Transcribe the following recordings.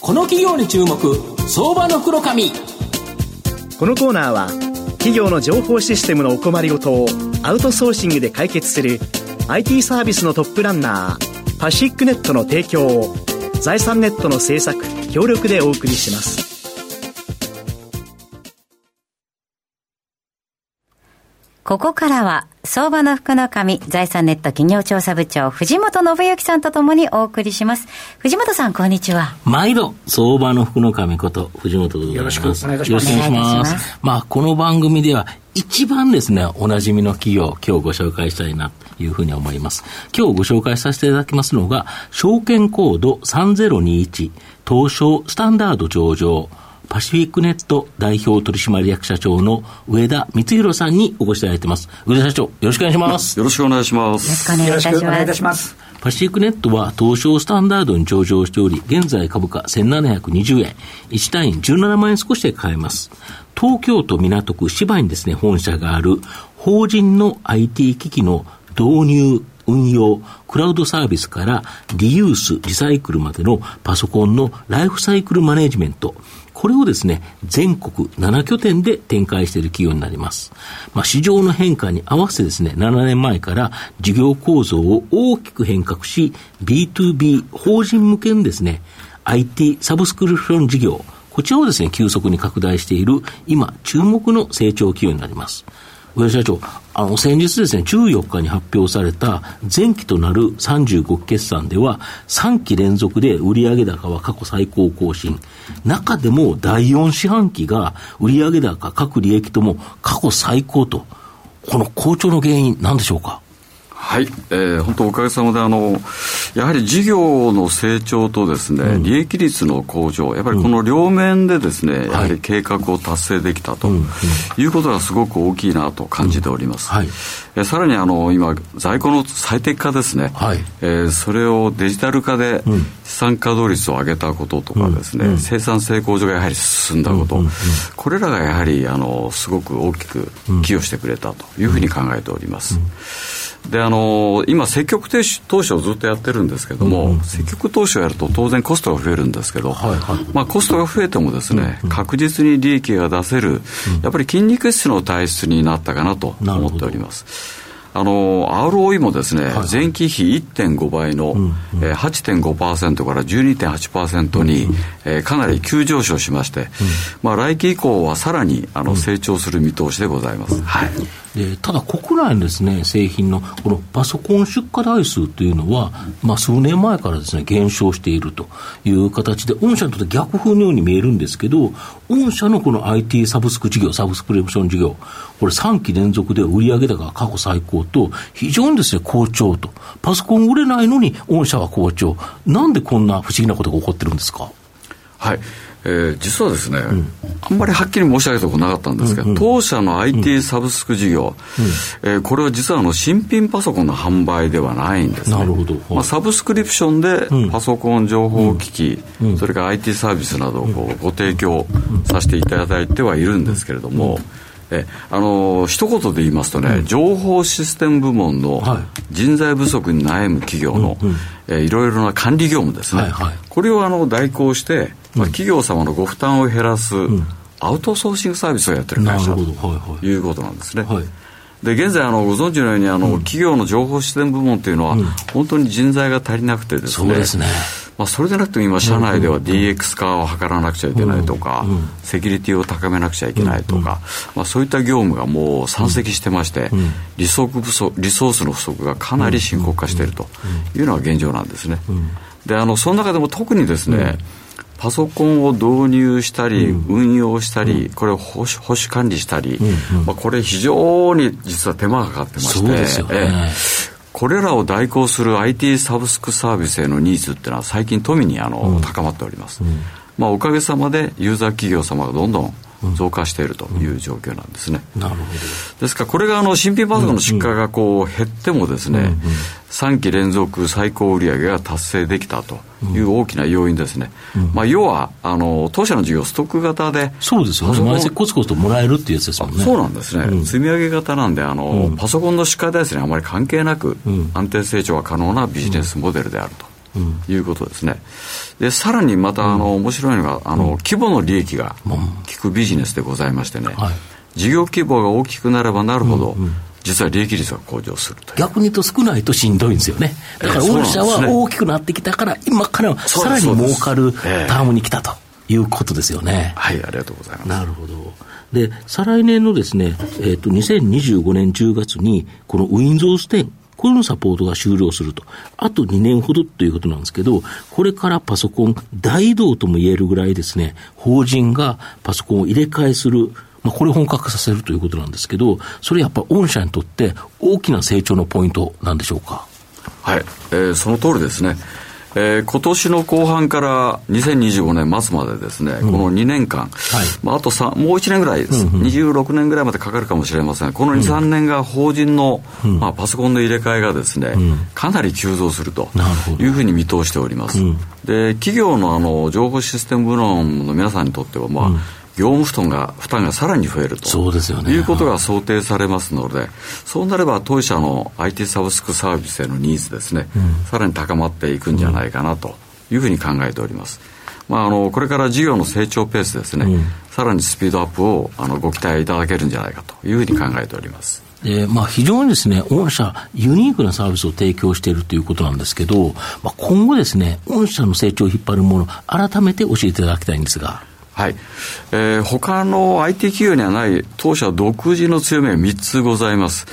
この企業に注目相場の袋紙このコーナーは企業の情報システムのお困りごとをアウトソーシングで解決する IT サービスのトップランナーパシックネットの提供を財産ネットの制作協力でお送りします。ここからは、相場の福の神、財産ネット企業調査部長、藤本信之さんとともにお送りします。藤本さん、こんにちは。毎度、相場の福の神こと、藤本でございます。よろしくお願いします。よろしくお願いします。まあ、この番組では、一番ですね、おなじみの企業、今日ご紹介したいな、というふうに思います。今日ご紹介させていただきますのが、証券コード3021、東証スタンダード上場、パシフィックネット代表取締役社長の上田光弘さんにお越しいただいてます。上田社長、よろしくお願いします。よろしくお願いします。よろしくお願いいたします。パシフィックネットは東証スタンダードに上場しており、現在株価1720円、1単位17万円少しで買えます。東京都港区芝にですね、本社がある法人の IT 機器の導入、運用、クラウドサービスからリユース、リサイクルまでのパソコンのライフサイクルマネジメント、これをですね、全国7拠点で展開している企業になります。まあ、市場の変化に合わせてですね、7年前から事業構造を大きく変革し、B2B 法人向けにですね、IT サブスクリプション事業、こちらをですね、急速に拡大している、今、注目の成長企業になります。上社長、あの、先日ですね、14日に発表された前期となる35決算では、3期連続で売上高は過去最高更新。中でも第4四半期が売上高、各利益とも過去最高と。この好調の原因、なんでしょうか？はい、えー、本当おかげさまであのやはり事業の成長とですね、うん、利益率の向上やっぱりこの両面でですね、うん、やはり計画を達成できたということがすごく大きいなと感じております、うん。はい、えー、さらにあの今在庫の最適化ですね、はい、えー、それをデジタル化で資産稼働率を上げたこととかですね、生産性向上がやはり進んだこと、これらがやはりあのすごく大きく寄与してくれたというふうに考えております、であの今、積極投資をずっとやってるんですけども、うんうん、積極投資をやると当然コストが増えるんですけど、はいはい、まあ、コストが増えてもですね、うんうん、確実に利益が出せる、やっぱり筋肉質の体質になったかなと思っております。あの ROE もですね、はい、前期比1.5倍の、うんうん。えー、8.5%から12.8%に、うんうん、えー、かなり急上昇しまして、うん、まあ、来期以降はさらにあの成長する見通しでございます。うん、はいでただ国内のですね、製品のこのパソコン出荷台数というのは、まあ、数年前からですね、減少しているという形で、御社にとって逆風のように見えるんですけど、御社のこの IT サブスク事業、サブスクリプション事業、これ3期連続で売上高が過去最高と、非常にですね、好調と。パソコン売れないのに、御社は好調。なんでこんな不思議なことが起こってるんですか？はい。えー、実はですね、うん、あんまりはっきり申し上げたことなかったんですが、うんうん、当社の IT サブスク事業、うん、えー、これは実はあの新品パソコンの販売ではないんですね。なるほど。まあ、サブスクリプションでパソコン情報機器、うん、それから IT サービスなどをこうご提供させていただいてはいるんですけれども、えあの一言で言いますとね、うん、情報システム部門の人材不足に悩む企業の、はいえいろいろな管理業務ですね、はいはい、これをあの代行して、まあ、企業様のご負担を減らす、アウトソーシングサービスをやってる会社ということなんですね。はい。で現在あのご存知のようにあの、うん、企業の情報システム部門というのは、うん、本当に人材が足りなくてですね、そ、ね、まあ、それでなくても今社内では DX 化を図らなくちゃいけないとか、うん、セキュリティを高めなくちゃいけないとか、まあ、そういった業務がもう山積してまして、リソ不足リソースの不足がかなり深刻化しているというのが現状なんですね。であのその中でも特にですね、パソコンを導入したり、運用したり、これを保守保守管理したり、まあ、これ非常に実は手間がかかってまして、ね、これらを代行する IT サブスクサービスへのニーズっていうのは最近富にあの、うん、高まっております、うん、まあ、おかげさまでユーザー企業様がどんどん増加しているという状況なんですね。なるほど。ですから、これがあの新品パソコンの出荷がこう減ってもですね、3期連続最高売上が達成できたという大きな要因ですね。まあ、要は、あの、当社の事業ストック型で。そうですよね。毎月コツコツともらえるっていうやつですもんね。そうなんですね。積み上げ型なんで、あの、パソコンの出荷台数にあまり関係なく、安定成長が可能なビジネスモデルであると。いうことですね。で、さらにまた、あの、面白いのが、あの、規模の利益が効くビジネスでございましてね、事業規模が大きくなればなるほど、実は利益率が向上すると逆に言うと少ないとしんどいんですよね。だから御社は大きくなってきたから、今からさらに儲かるタームに来たということですよね。はい、ありがとうございます。なるほど。で、再来年のですね、えっ、ー、と、2025年10月に、この Windows 10、このサポートが終了すると。あと2年ほどということなんですけど、これからパソコン大移動とも言えるぐらいですね、法人がパソコンを入れ替えする、まあ、これを本格化させるということなんですけど、それやっぱ御社にとって大きな成長のポイントなんでしょうか？はい、えー、その通りですね。えー、今年の後半から2025年末までですね、うん、この2年間、はい、まあ、あともう1年ぐらいです、うん。うん、26年ぐらいまでかかるかもしれません。この2、3年が法人の、うん、まあ、パソコンの入れ替えがですね、うん、かなり急増するというふうに見通しております。で企業のあの情報システム部門の皆さんにとっては、まあ業務負担が負担がさらに増えると。そうですよ、ね、いうことが想定されますので、そうなれば当社の IT サブスクサービスへのニーズですね、うん、さらに高まっていくんじゃないかなと。いうふうに考えております。まあ、あのこれから事業の成長ペースですね、うん、さらにスピードアップをあのご期待いただけるんじゃないかと。いうふうに考えております。でまあ、非常にですね、御社、ユニークなサービスを提供しているということなんですけど、まあ、今後ですね、御社の成長を引っ張るもの、改めて教えていただきたいんですが。はい。えー、他の IT 企業にはない当社独自の強みが3つございます。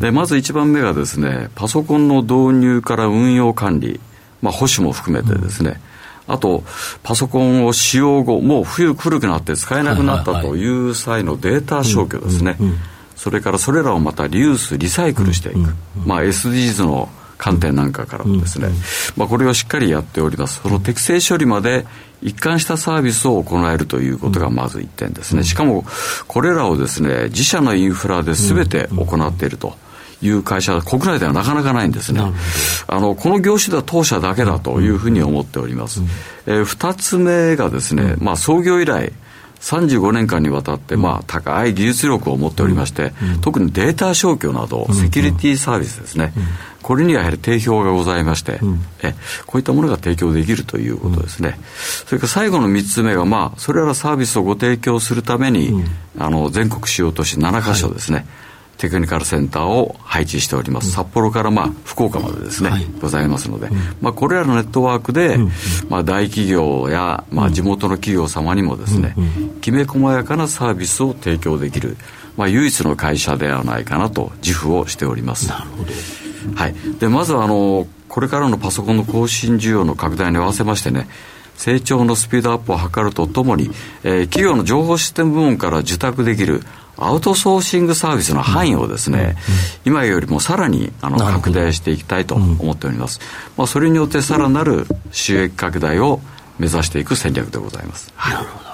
で、まず1番目がですね、パソコンの導入から運用管理、まあ、保守も含めてですね、うん、あと、パソコンを使用後、もう冬古くなって使えなくなったという際のデータ消去ですね。それからそれらをまたリユース、リサイクルしていく。まあ、SDGs の観点なんかからもですね、まあ、これをしっかりやっております。その適正処理まで一貫したサービスを行えるということがまず一点ですね。しかも、これらをですね、自社のインフラで全て行っていると。いう会社は国内ではなかなかないんですね。あの、この業種では当社だけだというふうに思っております。えー、二つ目がですね、まあ創業以来、35年間にわたって、まあ、高い技術力を持っておりまして、特にデータ消去など、セキュリティサービスですね、これにはやはり定評がございまして、えこういったものが提供できるということですね。それから最後の3つ目が、まあ、それらサービスをご提供するために、あの全国主要都市7カ所ですね、テクニカルセンターを配置しております、札幌からまあ福岡までですね、はい、ございますので、まあ、これらのネットワークで、まあ、大企業やまあ地元の企業様にもですね、きめ細やかなサービスを提供できる、まあ、唯一の会社ではないかなと自負をしております。なるほどはい、でまずあのこれからのパソコンの更新需要の拡大に合わせましてね成長のスピードアップを図るとともに、えー、企業の情報システム部門から受託できるアウトソーシングサービスの範囲をですね、今よりもさらにあの拡大していきたいと思っております。まあ、それによってさらなる収益拡大を目指していく戦略でございます。なるほど。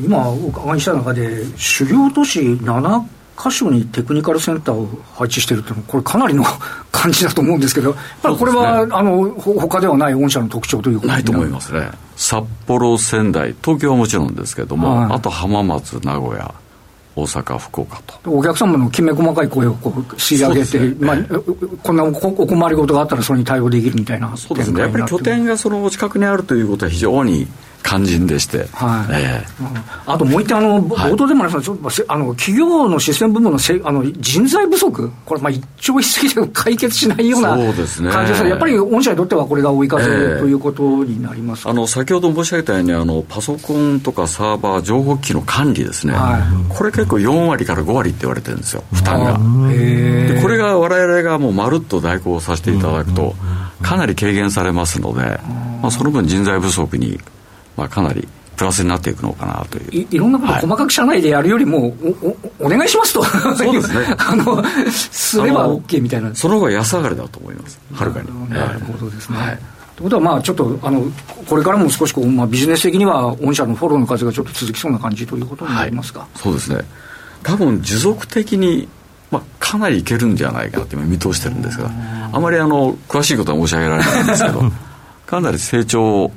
今お伺いした中で主要都市7箇所にテクニカルセンターを配置してるっていうのはこれかなりの 感じだと思うんですけどやっぱりこれは、ね、あの他ではない御社の特徴ということないと思いますね。札幌仙台東京はもちろんですけども、はい、あと浜松名古屋大阪、福岡と。お客様のきめ細かい声をこう仕上げて、ね、まあ、こんなお困りごとがあったらそれに対応できるみたいなそうですね、やっぱり拠点がそのお近くにあるということは非常に肝心でして、はい。えー、あともう一点あの、冒頭でもありました。あの企業のシステム部門のせあの人材不足、これ、まあ、一朝一夕で解決しないような感じですね、やっぱり御社にとってはこれが追い風ということになります、あの先ほど申し上げたようにあの、パソコンとかサーバー、情報機器の管理ですね、はい、これ結構4割から5割って言われてるんですよ、負担が。でこれが我々がもうまるっと代行させていただくと、かなり軽減されますので、まあ、その分人材不足にまあ、かなりプラスになっていくのかなという。いいろんなこと細かく社内でやるよりも、おおお願いしますと。そうですね。あのすれば OK みたいな。その方が安上がりだと思います。はるかに。なるほどですね、はい。とい。うことは、まあ、ちょっとあのこれからも少しこう、まあ、ビジネス的には御社のフォローの数がちょっと続きそうな感じということになりますか、はい、そうですね。多分持続的に、まあ、かなりいけるんじゃないかと今見通してるんですが。あまりあの詳しいことは申し上げられないんですけど。かなり成長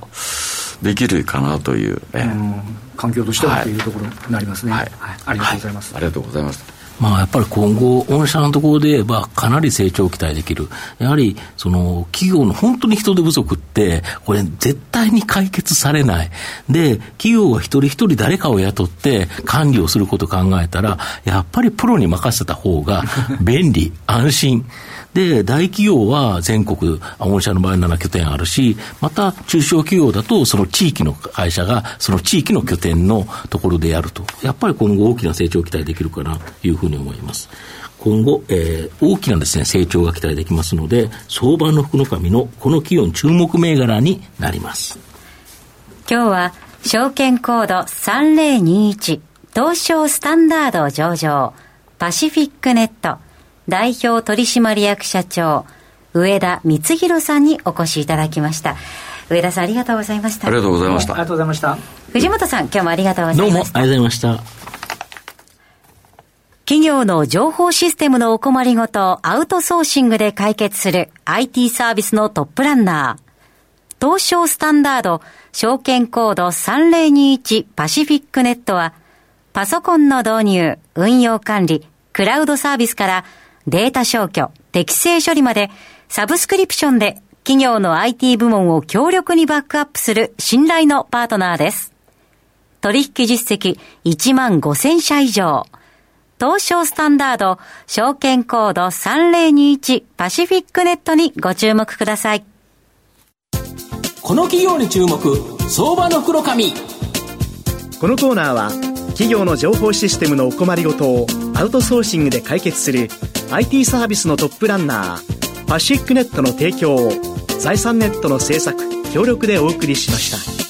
できるかなという、えー、環境としてはというところになりますね、はい、はい、ありがとうございます、はい、ありがとうございます。まあ、やっぱり今後、御社のところで言えば、かなり成長を期待できる。やはり、その、企業の本当に人手不足って、これ、絶対に解決されない。で、企業は一人一人誰かを雇って管理をすることを考えたら、やっぱりプロに任せた方が 便利、安心。で、大企業は全国、御社の場合7拠点あるし、また中小企業だとその地域の会社がその地域の拠点のところでやると。やっぱり今後大きな成長を期待できるかなというふうに思います。今後、えー、大きなですね、成長が期待できますので、相場の福の神のこの企業の注目銘柄になります。今日は、証券コード3021東証スタンダード上場パシフィックネット代表取締役社長、上田光弘さんにお越しいただきました。上田さんありがとうございました。ありがとうございました。ありがとうございました。藤本さん、今日もありがとうございました。どうもありがとうございました。企業の情報システムのお困りごとアウトソーシングで解決する IT サービスのトップランナー。東証スタンダード証券コード3021パシフィックネットはパソコンの導入、運用管理、クラウドサービスからデータ消去、適正処理まで、サブスクリプションで企業の IT 部門を強力にバックアップする信頼のパートナーです。取引実績1万5000社以上。東証スタンダード、証券コード3021パシフィックネットにご注目ください。この企業に注目、相場の黒髪。このコーナーは、企業の情報システムのお困りごとをアウトソーシングで解決する IT サービスのトップランナーパシックネットの提供を財産ネットの制作協力でお送りしました。